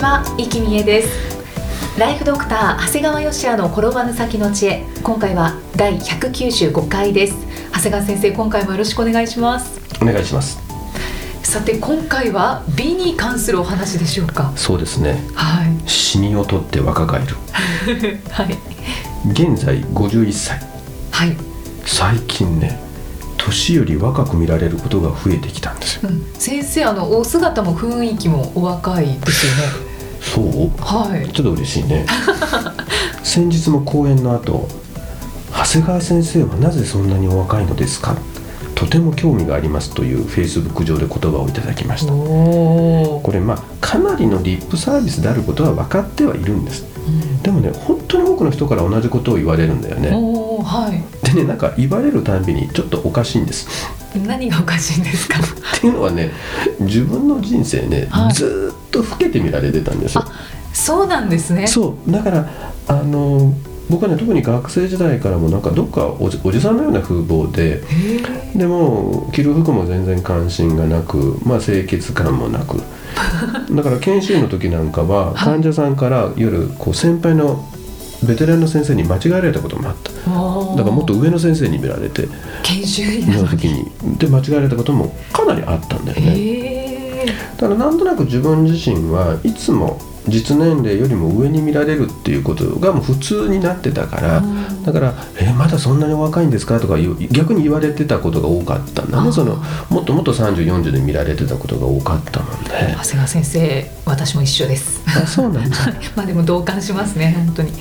ちは、生きみえです。ライフドクター長谷川芳也の転ばぬ先の知恵。今回は第195回です。長谷川先生今回もよろしくお願いします。お願いします。さて今回は美に関するお話でしょうか？そうですね。はい。死にをとって若返る。はい。現在51歳。はい、最近ね年より若く見られることが増えてきたんですよ。うん、先生あのお姿も雰囲気もお若いですよねそう？はい。ちょっと嬉しいね。先日も講演の後長谷川先生はなぜそんなにお若いのですか？とても興味がありますというフェイスブック上で言葉をいただきました。これまあかなりのリップサービスであることは分かってはいるんです。でもね本当に多くの人から同じことを言われるんだよね。はい。でねなんか言われるたんびにちょっとおかしいんです。何がおかしいんですか？っていうのはね自分の人生ね、はい。ずと老けて見られてたんですよ。あそうなんですね。そう。だからあの僕はね特に学生時代からもなんかどっかおじおじさんのような風貌ででも着る服も全然関心がなく、まあ、清潔感もなく。だから研修医の時なんかは患者さんから夜こう先輩のベテランの先生に間違えられたこともあった。だからもっと上の先生に見られて。研修医なの時に。で間違えられたこともかなりあったんだよねだからなんとなく自分自身はいつも実年齢よりも上に見られるっていうことがもう普通になってたから、うん。だから「えまだそんなにお若いんですか?」とか逆に言われてたことが多かったんだね。そのもっともっと3040で見られてたことが多かったもんで長谷川先生私も一緒です。あそうなんだ。まあでも同感しますね本当に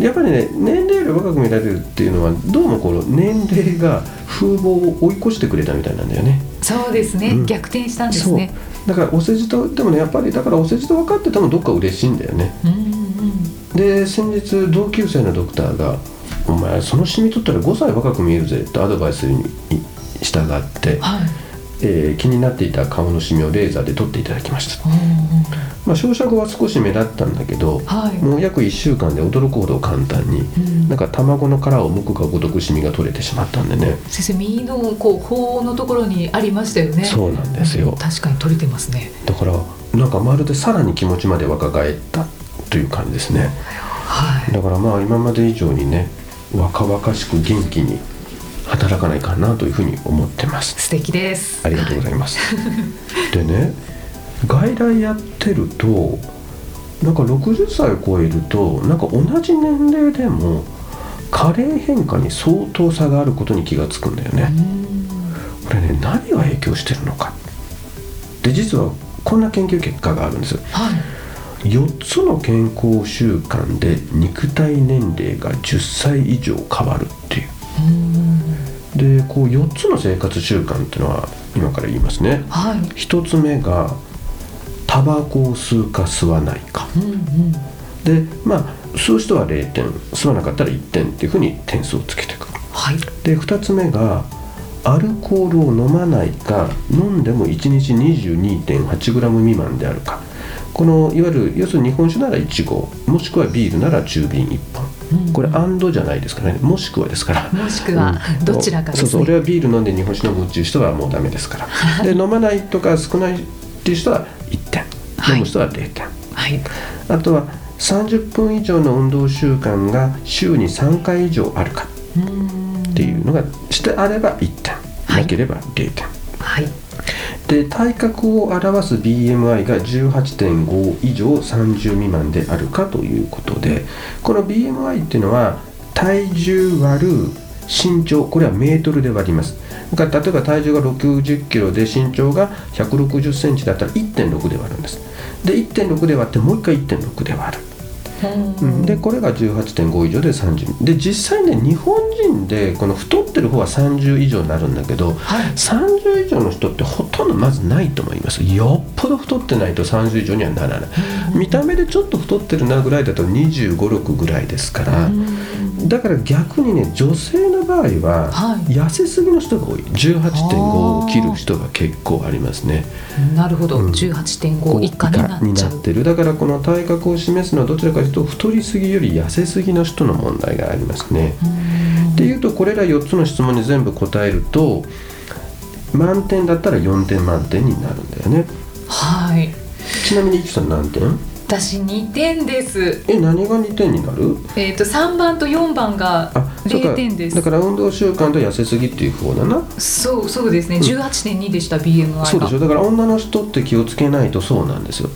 やっぱりね年齢より若く見られるっていうのはどうもこの年齢が風貌を追い越してくれたみたいなんだよね。そうですね、うん。逆転したんですね。だからお世辞とでもねやっぱりだからお世辞と分かっててもどっか嬉しいんだよね。うんうんで先日同級生のドクターが「お前そのシミ取ったら5歳若く見えるぜ」とアドバイスに従って、はい。えー気になっていた顔のシミをレーザーで取っていただきました、うんうんまあ、照射後は少し目立ったんだけど、はい。もう約1週間で驚くほど簡単に、うん。なんか卵の殻を剥くがごとくシミが取れてしまったんでね。先生右のこう頬のところにありましたよね。そうなんですよ。ん。確かに取れてますね。だからなんかまるでさらに気持ちまで若返ったという感じですね。はい。だからまあ今まで以上にね若々しく元気に働かないかなというふうに思ってます。素敵です。ありがとうございます。でね外来やってるとなんか60歳を超えるとなんか同じ年齢でも加齢変化に相当差があることに気がつくんだよね。うん。これね何が影響してるのか。で実はこんな研究結果があるんですはい。4つの健康習慣で肉体年齢が10歳以上変わるっていう。うん。でこう4つの生活習慣っていうのは今から言いますね。はい。1つ目がタバコを吸うか吸わないか。うんうん。でまあ吸う人は0点吸わなかったら1点っていうふうに点数をつけていく。はい。で2つ目がアルコールを飲まないか飲んでも1日 22.8g 未満であるか。このいわゆる要するに日本酒なら1合もしくはビールなら中瓶1本。これ「アンド」じゃないですからね。もしくはですから。もしくはうん。どちらかですね。そうそう俺はビール飲んで日本酒飲むっていう人はもうダメですから。で飲まないとか少ないっていう人は1点はい飲む人は0点、はい。あとは30分以上の運動習慣が週に3回以上あるか。うんっていうのがしてあれば1点。はい。なければ0点、はい。で体格を表す BMI が18.5以上30未満であるかということでこの BMI っていうのは体重割る身長これはメートルで割ります。だから例えば体重が60キロで身長が160センチだったら1.6で割るんです。で1.6で割ってもう一回1.6で割る。うん、でこれが18.5以上で30で実際ね日本人でこの太ってる方は30以上になるんだけど、はい。30以上の人ってほとんどまずないと思います。よっぽど太ってないと30以上にはならない。見た目でちょっと太ってるなぐらいだと2 5 6ぐらいですからだから逆にね女性の場合ははい。痩せすぎの人が多い。18.5を切る人が結構ありますね。なるほど、うん。18.5以下になっちゃう。ってる。だからこの体格を示すのはどちらかというと太りすぎより痩せすぎの人の問題がありますね。っていうとこれら4つの質問に全部答えると満点だったら4点満点になるんだよね。はい。ちなみにいきさん何点？私2点です。え何が2点になる？えっ、と3番と4番があそうか。0点です。だから運動習慣と痩せすぎっていう方だな。そうそうですね。18.2でした BMI が。そうでしょ。だから女の人って気をつけないとそうなんですよ。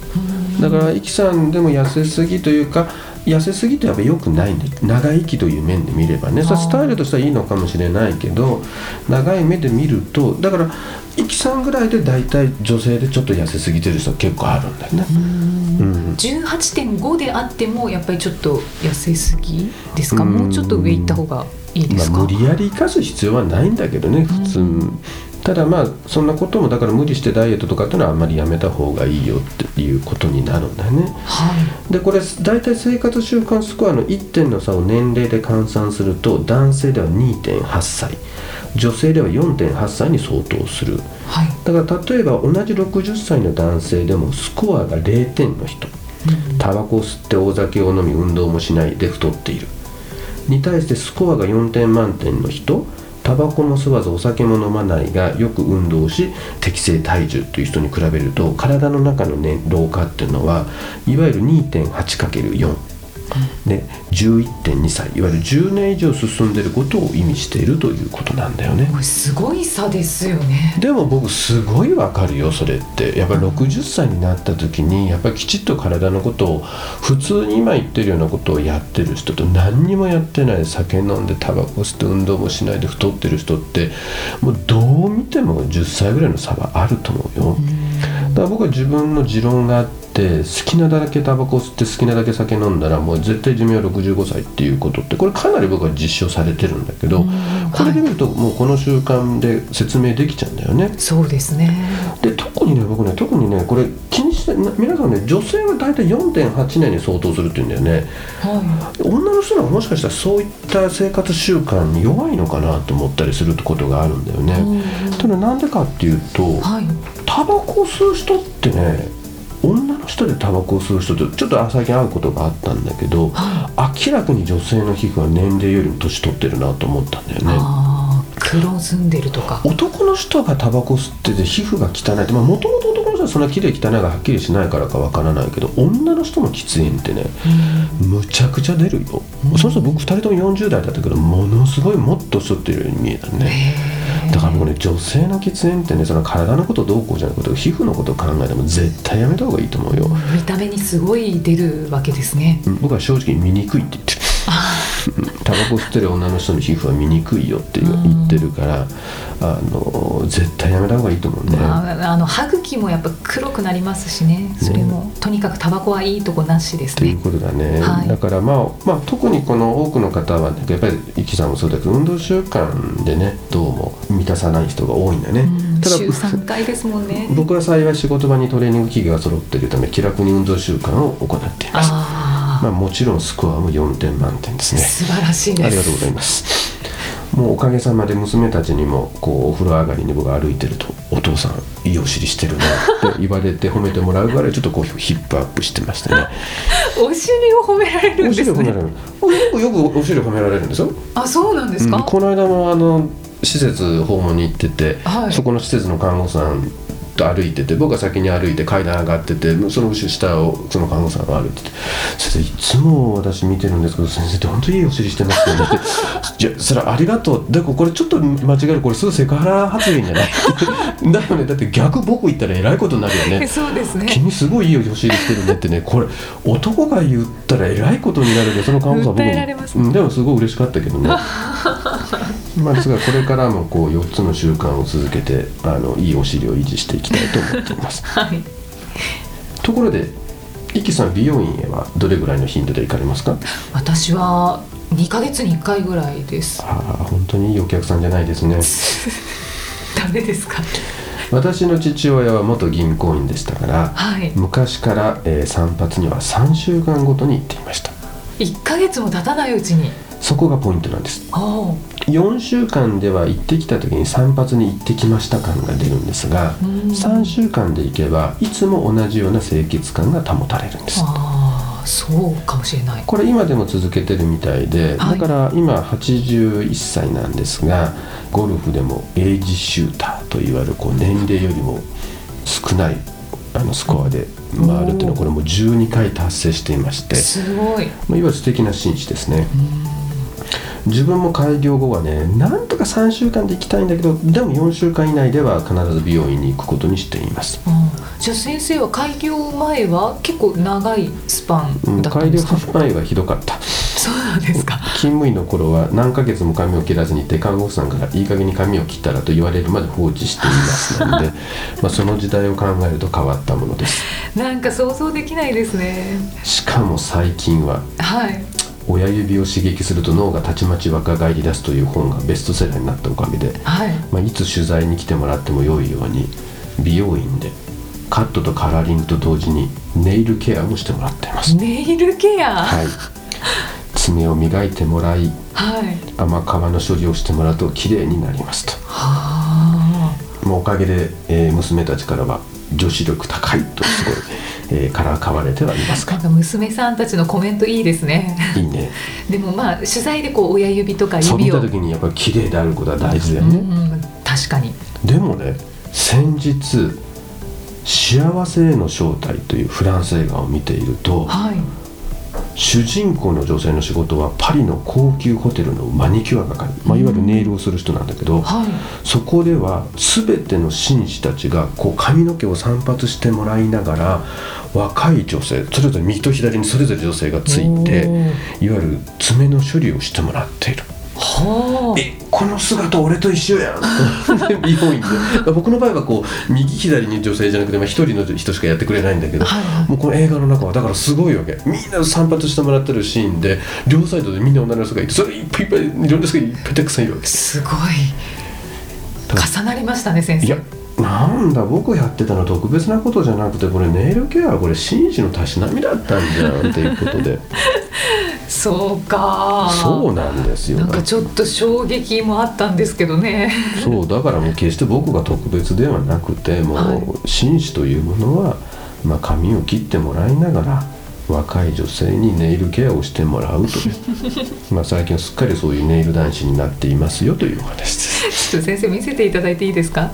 だからイキさんでも痩せすぎというか痩せすぎってやっぱ良くないんで長生きという面で見ればね。そスタイルとしてはいいのかもしれないけど長い目で見るとだからイキさんぐらいで大体女性でちょっと痩せすぎてる人は結構あるんだよね。うん。18.5であってもやっぱりちょっと痩せすぎですか？うん。もうちょっと上行った方がいいですか、まあ、無理やり生かす必要はないんだけどね普通、ただまあそんなこともだから無理してダイエットとかっていうのはあんまりやめた方がいいよっていうことになるんだよね。はい。でこれ大体生活習慣スコアの1点の差を年齢で換算すると男性では2.8歳女性では4.8歳に相当する。はい。だから例えば同じ60歳の男性でもスコアが0点の人。タバコを吸って大酒を飲み運動もしないで太っている。に対してスコアが4点満点の人タバコも吸わずお酒も飲まないがよく運動し適正体重という人に比べると体の中の、ね、老化っていうのはいわゆる 2.8×4 で11.2歳いわゆる10年以上進んでいることを意味しているということなんだよね。すごい差ですよね。でも僕すごいわかるよそれって。やっぱり60歳になった時にやっぱりきちっと体のことを普通に今言ってるようなことをやってる人と何にもやってない酒飲んでタバコ吸って運動もしないで太ってる人ってもうどう見ても10歳ぐらいの差はあると思うよ。だから僕は自分の持論があって好きなだけタバコ吸って好きなだけ酒飲んだらもう絶対寿命は65歳っていうことってこれかなり僕は実証されてるんだけどこれで見るともうこの習慣で説明できちゃうんだよね。そうですね。で特にね僕ね特にねこれ気にしてな皆さんね女性は大体4.8年に相当するっていうんだよね。は女の人はもしかしたらそういった生活習慣に弱いのかなと思ったりすることがあるんだよね。ただなんでかっていうといはい。タバコを吸う人ってね女の人でタバコを吸う人ってちょっと最近会うことがあったんだけどは明らかに女性の皮膚は年齢よりも年取ってるなと思ったんだよね。黒ずんでるとか。男の人がタバコ吸ってて皮膚が汚いってもともと男の人はそんな綺麗汚いがはっきりしないからかわからないけど女の人の喫煙ってねむちゃくちゃ出るよ、そうすると僕2人とも40代だったけどものすごいもっと太ってるように見えたね。だから僕ね女性の喫煙ってねその体のことどうこうじゃなくて皮膚のことを考えても絶対やめた方がいいと思うよ、見た目にすごい出るわけですね。うん。僕は正直醜いって言ってタバコ吸ってる女の人の皮膚は醜いよって言ってるからあの絶対やめた方がいいと思うね、まあ、あの歯茎もやっぱ黒くなりますしね。それも、とにかくタバコはいいとこなしですね。ということだね、はい。だからまあ、まあ、特にこの多くの方は、ね、やっぱりイキさんもそうだけど運動習慣でねどうも満たさない人が多いんだね、うん。ただ週3回ですもんね。僕は幸い仕事場にトレーニング器具が揃っているため気楽に運動習慣を行っていますまあ、もちろんスコアも4点満点ですね。素晴らしいです。ありがとうございます。もうおかげさまで娘たちにもこうお風呂上がりに僕が歩いてると「お父さんいいお尻してるね」って 言われて褒めてもらうぐらいちょっとこうヒップアップしてましたね。お尻を褒められるんおですね尻褒められる僕よくお尻褒められるんです。よあそうなんですか、うんこの間もあの施設訪問に行ってて、はい。そこの施設の看護師さんと歩いてて僕は先に歩いて階段上がっててその後ろ下をその看護師さんが歩いてて「先生いつも私見てるんですけど先生って本当にいいお尻してますよね」って「いやそれはありがとう」でこれちょっと間違えるこれすぐセクハラ発言じゃない。だよね。だって逆僕言ったらえらいことになるよね。そうですね。君すごいいいお尻してるねってね。これ男が言ったらえらいことになるんでその看護師さん僕訴えられますうん、でもすごい嬉しかったけどねまあですがこれからもこう4つの習慣を続けてあのいいお尻を維持していきたいと思っています。はい。ところでイキさん美容院へはどれぐらいの頻度で行かれますか？私は2ヶ月に1回ぐらいです。ああ本当にいいお客さんじゃないですね。ダメですか？私の父親は元銀行員でしたからはい。昔から、えー散髪には3週間ごとに行っていました。1ヶ月も経たないうちに。そこがポイントなんです4週間では行ってきた時に散髪に行ってきました感が出るんですがうん。3週間で行けばいつも同じような清潔感が保たれるんです。ああそうかもしれない。これ今でも続けてるみたいで、はい。だから今81歳なんですがゴルフでもエイジシューターといわれるこう年齢よりも少ないあのスコアで回るっていうのはこれもう12回達成していまして、すごい。まあ、いわゆる素敵な紳士ですね自分も開業後はねなんとか3週間で行きたいんだけどでも4週間以内では必ず美容院に行くことにしています、うん。じゃあ先生は開業前は結構長いスパうん、ンだったん開業ですか、前はひどかった。そうなんですか。勤務医の頃は何ヶ月も髪を切らずにいて看護婦さんからいい加減に髪を切ったらと言われるまで放置していますので まあその時代を考えると変わったものです。なんか想像できないですね。しかも最近ははい親指を刺激すると脳がたちまち若返り出すという本がベストセラーになったおかげで、はい。まあ、いつ取材に来てもらっても良いように美容院でカットとカラーリングと同時にネイルケアもしてもらっています。ネイルケア？はい。爪を磨いてもらいはい。甘皮の処理をしてもらうと綺麗になりますと。はあ。おかげで、えー娘たちからは女子力高いとすごい、えーからかわれてはいますか？娘さんたちのコメントいいですね。いいね。でもまあ取材でこう親指とか指を。た時にやっぱり綺麗であることは大事だよね、うんうん、確かに。でもね先日「幸せへの正体」というフランス映画を見ているとはい主人公の女性の仕事はパリの高級ホテルのマニキュア係、まあ、いわゆるネイルをする人なんだけど、はい。そこでは全ての紳士たちがこう髪の毛を散髪してもらいながら若い女性それぞれ右と左にそれぞれ女性がついていわゆる爪の処理をしてもらっている。はあ。えこの姿俺と一緒やん。美容院で。僕の場合はこう右左に女性じゃなくてまあ一人の人しかやってくれないんだけど、はいはい。もうこの映画の中はだからすごいわけ。みんな散髪してもらってるシーンで両サイドでみんな女の人がいてそれいっぱいいっぱいいろんな人がいっぱいたくさんいるわけ。すごい。重なりましたね先生。いやなんだ僕やってたの特別なことじゃなくてこれネイルケアはこれ紳士のたしなみだったんじゃんっていうことで そうか。そうなんですよ。なんかちょっと衝撃もあったんですけどね。そうだからもう決して僕が特別ではなくてもう、はい。紳士というものは、まあ、髪を切ってもらいながら若い女性にネイルケアをしてもらうと。い うまあ最近はすっかりそういうネイル男子になっていますよというお話です。ちょっと先生見せていただいていいですか？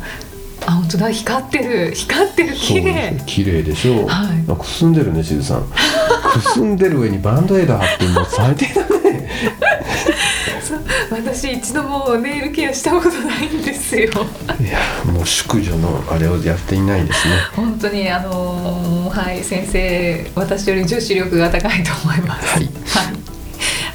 あ本当だ。光ってる。光ってる。綺麗。す綺麗でしょう、はい。あくすんでるねしずさんくすんでる上にバンドエイド貼ってもう最低だね。私一度もネイルケアしたことないんですよ。いやもう淑女のあれをやっていないですね。本当にあのーはい先生私より女子力が高いと思います。はい。はい、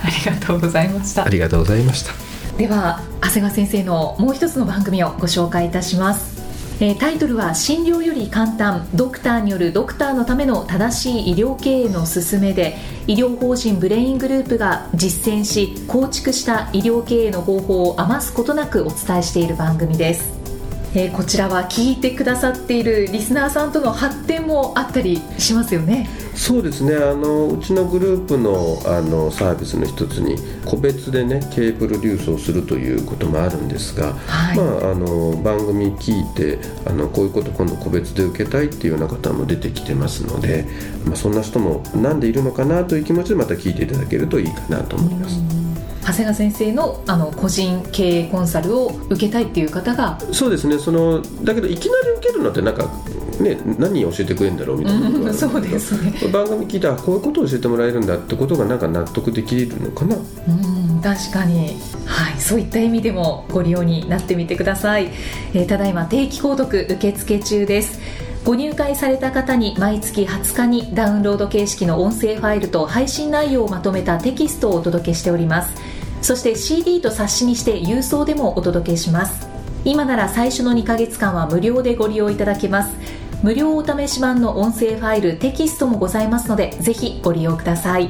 ありがとうございました。ありがとうございました。では長谷川先生のもう一つの番組をご紹介いたします、えータイトルは「診療より簡単。ドクターによるドクターのための正しい医療経営の勧め」で医療法人ブレイングループが実践し構築した医療経営の方法を余すことなくお伝えしている番組です、えーこちらは聞いてくださっているリスナーさんとの発展もあったりしますよね。そうですね。あのうちのグループのあのサービスの一つに個別でね経営プロデュースをするということもあるんですが、はい。まあ、あの番組聞いてあのこういうこと今度個別で受けたいっていうような方も出てきてますので、まあ、そんな人もなんでいるのかなという気持ちでまた聞いていただけるといいかなと思います。長谷川先生のあの個人経営コンサルを受けたいっていう方が。そうですね。そのだけどいきなり受けるのってなんかね何教えてくれるんだろうみたいなことがあるんそうです。ね番組聞いたらこういうことを教えてもらえるんだってことがなんか納得できるのかな。うん確かに、はい、そういった意味でもご利用になってみてください、えーただいま定期購読受付中です。ご入会された方に毎月20日にダウンロード形式の音声ファイルと配信内容をまとめたテキストをお届けしておりますそして CD と冊子にして郵送でもお届けします。今なら最初の2ヶ月間は無料でご利用いただけます。無料お試し版の音声ファイルテキストもございますのでぜひご利用ください。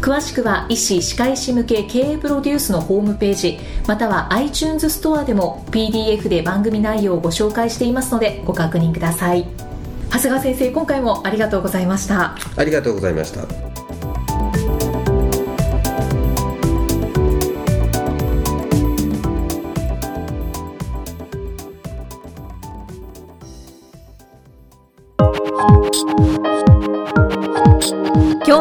詳しくは医師・歯科医師向け経営プロデュースのホームページまたは iTunes ストアでも PDF で番組内容をご紹介していますのでご確認ください。長谷川先生今回もありがとうございました。ありがとうございました。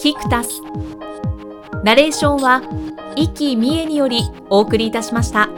キクタスナレーションは生きみえによりお送りいたしました。